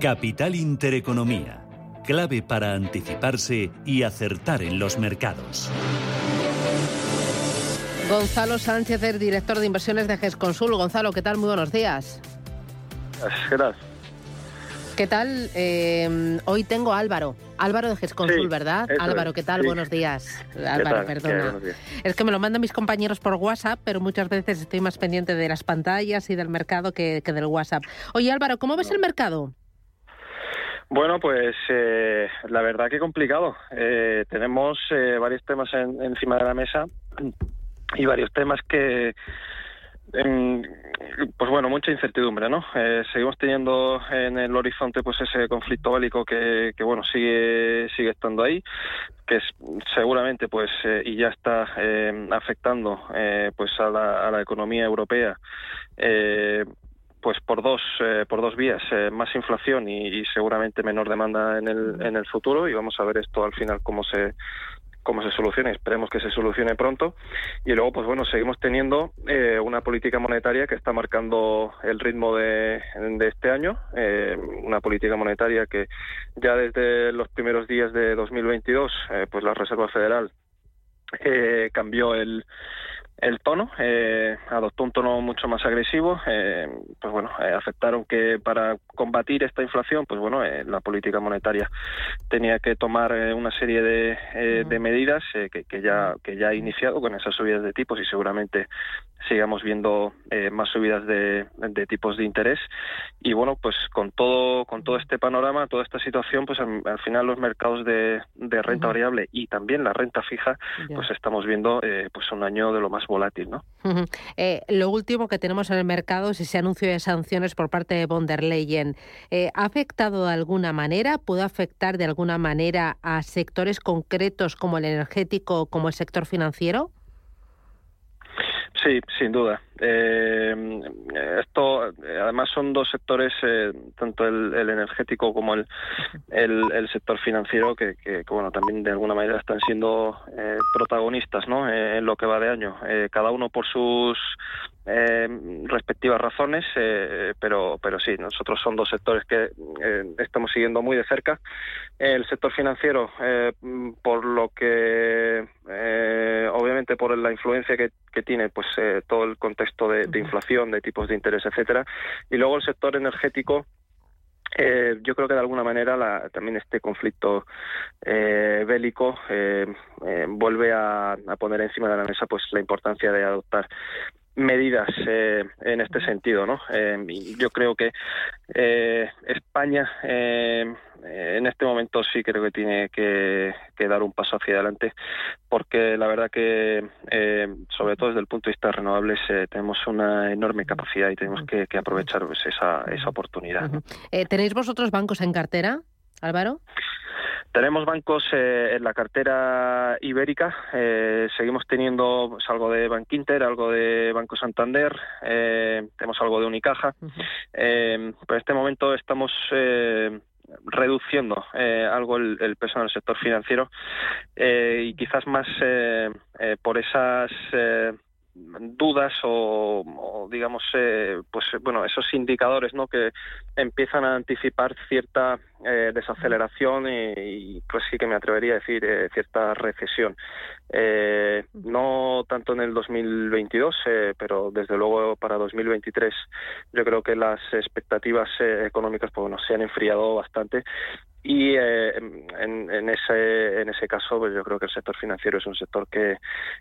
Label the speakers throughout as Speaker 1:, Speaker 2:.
Speaker 1: Capital Intereconomía. Clave para anticiparse y acertar en los mercados.
Speaker 2: Gonzalo Sánchez, el director de inversiones de GESConsul. Gonzalo, ¿qué tal? Muy buenos días.
Speaker 3: Gracias.
Speaker 2: ¿Qué tal? Eh, hoy tengo a Álvaro. Álvaro de GESConsul, ¿verdad? Álvaro, ¿qué tal? Buenos días. Álvaro, perdona. Es que me lo mandan mis compañeros por WhatsApp, pero muchas veces estoy más pendiente de las pantallas y del mercado que, que del WhatsApp. Oye, Álvaro, ¿cómo ves el mercado?
Speaker 3: Bueno, pues eh, la verdad que complicado. Eh, tenemos eh, varios temas encima de la mesa y varios temas que, pues bueno, mucha incertidumbre, ¿no? seguimos teniendo en el horizonte pues ese conflicto bélico que, que bueno sigue sigue estando ahí, que es, seguramente pues y ya está afectando pues a la, a la economía europea pues por dos eh, por dos vías eh, más inflación y, seguramente menor demanda en el en el futuro y vamos a ver esto al final cómo se cómo se solucione esperemos que se solucione pronto. Y luego pues bueno seguimos teniendo eh, una política monetaria que está marcando el ritmo de, de este año una política monetaria que ya desde los primeros días de 2022 pues la Reserva Federal cambió el el tono, eh, adoptó un tono mucho más agresivo, eh, pues bueno, eh, aceptaron que para combatir esta inflación, pues bueno, eh, la política monetaria tenía que tomar una serie de, de medidas que, que, ya que ya ha iniciado con esas subidas de tipos y seguramente sigamos viendo más subidas de, de, tipos de interés. Y bueno, pues con todo con todo este panorama, toda esta situación, pues al, final los mercados de, de renta variable y también la renta fija, pues estamos viendo pues un año de lo más volátil, ¿no?
Speaker 2: Eh, lo último que tenemos en el mercado es ese anuncio de sanciones por parte de von der Leyen. Eh, ¿Ha afectado de alguna manera? ¿Puede afectar de alguna manera a sectores concretos como el energético, como el sector financiero?
Speaker 3: Sí, sin duda. Eh, esto, además, son dos sectores, eh, tanto el, energético como el, el, sector financiero, que, que, bueno, también de alguna manera están siendo eh, protagonistas, ¿no? Eh, en lo que va de año. Eh, cada uno por sus eh, respectivas razones, eh, pero, pero sí, nosotros son dos sectores que eh, estamos siguiendo muy de cerca. El sector financiero, eh, por lo que, eh, obviamente, por la influencia que, que tiene, pues todo el contexto de, de, inflación, de tipos de interés, etcétera, y luego el sector energético. Eh, yo creo que de alguna manera la, también este conflicto eh, bélico eh, vuelve a, a, poner encima de la mesa pues la importancia de adoptar medidas eh, en este sentido, ¿no? Eh, yo creo que eh, España eh, en este momento sí creo que tiene que, dar un paso hacia adelante, porque la verdad que eh, sobre todo desde el punto de vista de renovables tenemos una enorme capacidad y tenemos que, que aprovechar pues, esa, esa oportunidad. ¿no?
Speaker 2: ¿Tenéis vosotros bancos en cartera, Álvaro?
Speaker 3: Tenemos bancos eh, en la cartera ibérica, eh, seguimos teniendo pues, algo de Bankinter, algo de Banco Santander, eh, tenemos algo de Unicaja. Uh -huh. pero en este momento estamos reduciendo algo el, el, peso en el sector financiero y quizás más por esas dudas o, digamos eh, pues bueno esos indicadores no que empiezan a anticipar cierta eh, desaceleración y, pues sí que me atrevería a decir eh, cierta recesión. Eh, no tanto en el 2022 eh, pero desde luego para 2023 yo creo que las expectativas eh, económicas pues bueno se han enfriado bastante y eh, en, en, ese en ese caso pues yo creo que el sector financiero es un sector que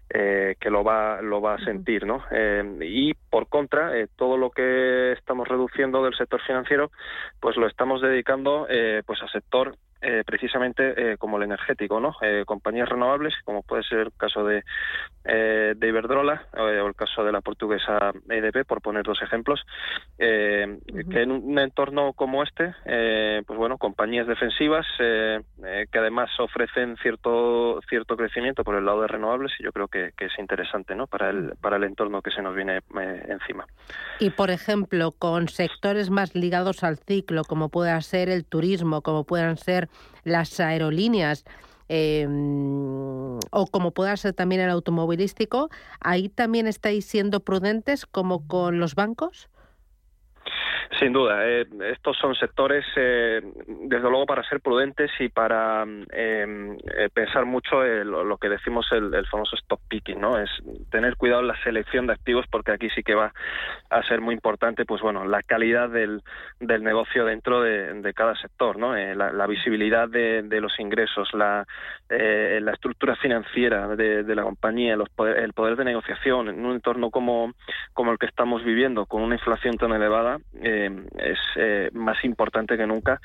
Speaker 3: eh, que lo va lo va a sentir no eh, y por contra todo lo que estamos reduciendo del sector financiero pues lo estamos dedicando pues al sector precisamente como el energético, ¿no? compañías renovables, como puede ser el caso de, de Iberdrola o el caso de la portuguesa EDP, por poner dos ejemplos, que en un entorno como este, pues bueno, compañías defensivas que además ofrecen cierto cierto crecimiento por el lado de renovables y yo creo que, es interesante, ¿no? Para el para el entorno que se nos viene encima.
Speaker 2: Y por ejemplo, con sectores más ligados al ciclo, como pueda ser el turismo, como puedan ser las aerolíneas, em, o como pueda ser también el automovilístico, ¿ahí también estáis siendo prudentes como con los bancos?
Speaker 3: Sin duda, eh, estos son sectores, eh, desde luego, para ser prudentes y para em, eh, pensar mucho en lo, que decimos el, famoso stop picking, ¿no? Es tener cuidado en la selección de activos porque aquí sí que va a ser muy importante, pues bueno, la calidad del, del negocio dentro de, cada sector, ¿no? La, visibilidad de, los ingresos, la, la estructura financiera de, la compañía, el poder de negociación en un entorno como, como el que estamos viviendo, con una inflación tan elevada. Eh, es eh, más importante que nunca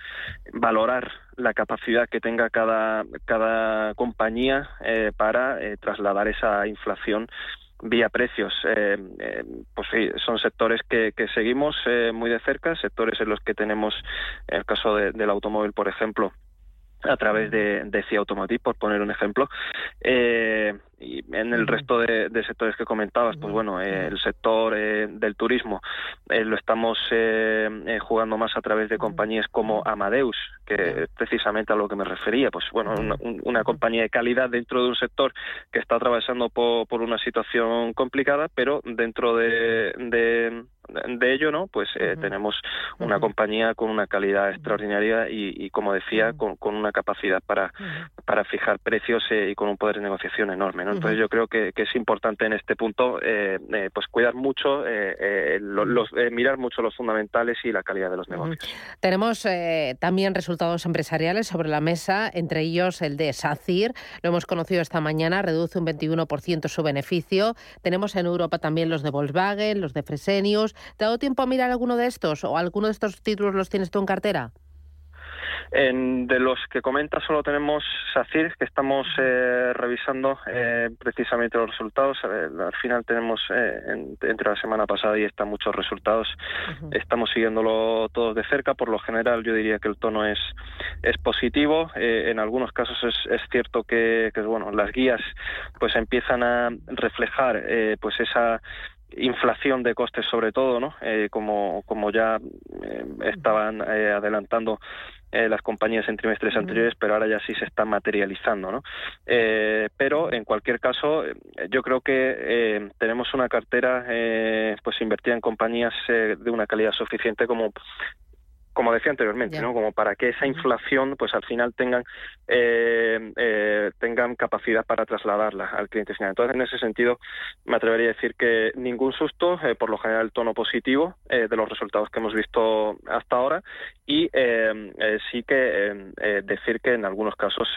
Speaker 3: valorar la capacidad que tenga cada, cada compañía eh, para trasladar esa inflación vía precios. pues sí, son sectores que, que seguimos muy de cerca, sectores en los que tenemos, en el caso del automóvil, por ejemplo, a través de, de CIA Automotive, por poner un ejemplo. Eh, y en el resto de, sectores que comentabas, pues bueno, eh, el sector eh, del turismo eh, lo estamos jugando más a través de compañías como Amadeus, que es precisamente a lo que me refería, pues bueno, una, compañía de calidad dentro de un sector que está atravesando por, una situación complicada, pero dentro de, de, ello, ¿no? Pues tenemos una compañía con una calidad extraordinaria y, como decía, con, con, una capacidad para, para fijar precios y con un poder de negociación enorme, entonces yo creo que, es importante en este punto eh, eh, pues cuidar mucho, eh, los, mirar mucho los fundamentales y la calidad de los negocios.
Speaker 2: Tenemos también resultados empresariales sobre la mesa, entre ellos el de SACIR, lo hemos conocido esta mañana, reduce un 21% su beneficio. Tenemos en Europa también los de Volkswagen, los de Fresenius. ¿Te ha dado tiempo a mirar alguno de estos o alguno de estos títulos los tienes tú en cartera?
Speaker 3: En, de los que comenta solo tenemos SACIR, que estamos eh, revisando eh, precisamente los resultados. al final tenemos eh, entre la semana pasada y están muchos resultados. Estamos siguiéndolo todos de cerca. Por lo general, yo diría que el tono es, es positivo. en algunos casos es, es cierto que, que, bueno, las guías pues empiezan a reflejar pues esa inflación de costes sobre todo, ¿no? como, como ya estaban adelantando eh, las compañías en trimestres anteriores, pero ahora ya sí se está materializando, ¿no? Eh, pero en cualquier caso, eh, yo creo que tenemos una cartera pues invertida en compañías de una calidad suficiente como como decía anteriormente, ¿no? Como para que esa inflación, pues al final tengan eh, eh, tengan capacidad para trasladarla al cliente final. Entonces, en ese sentido, me atrevería a decir que ningún susto, eh, por lo general, el tono positivo de los resultados que hemos visto hasta ahora, y sí que decir que en algunos casos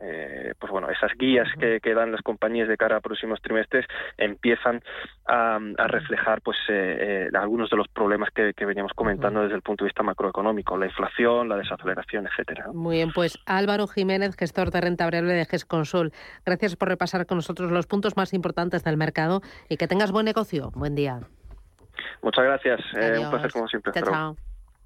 Speaker 3: eh, pues bueno, esas guías que, dan las compañías de cara a próximos trimestres empiezan a, reflejar pues eh, eh, algunos de los problemas que, veníamos comentando desde el punto de vista macroeconómico, la inflación, la desaceleración, etcétera.
Speaker 2: Muy bien, pues Álvaro Jiménez, gestor de renta variable de GESConsul, gracias por repasar con nosotros los puntos más importantes del mercado y que tengas buen negocio. Buen día.
Speaker 3: Muchas gracias, un placer como siempre. chao.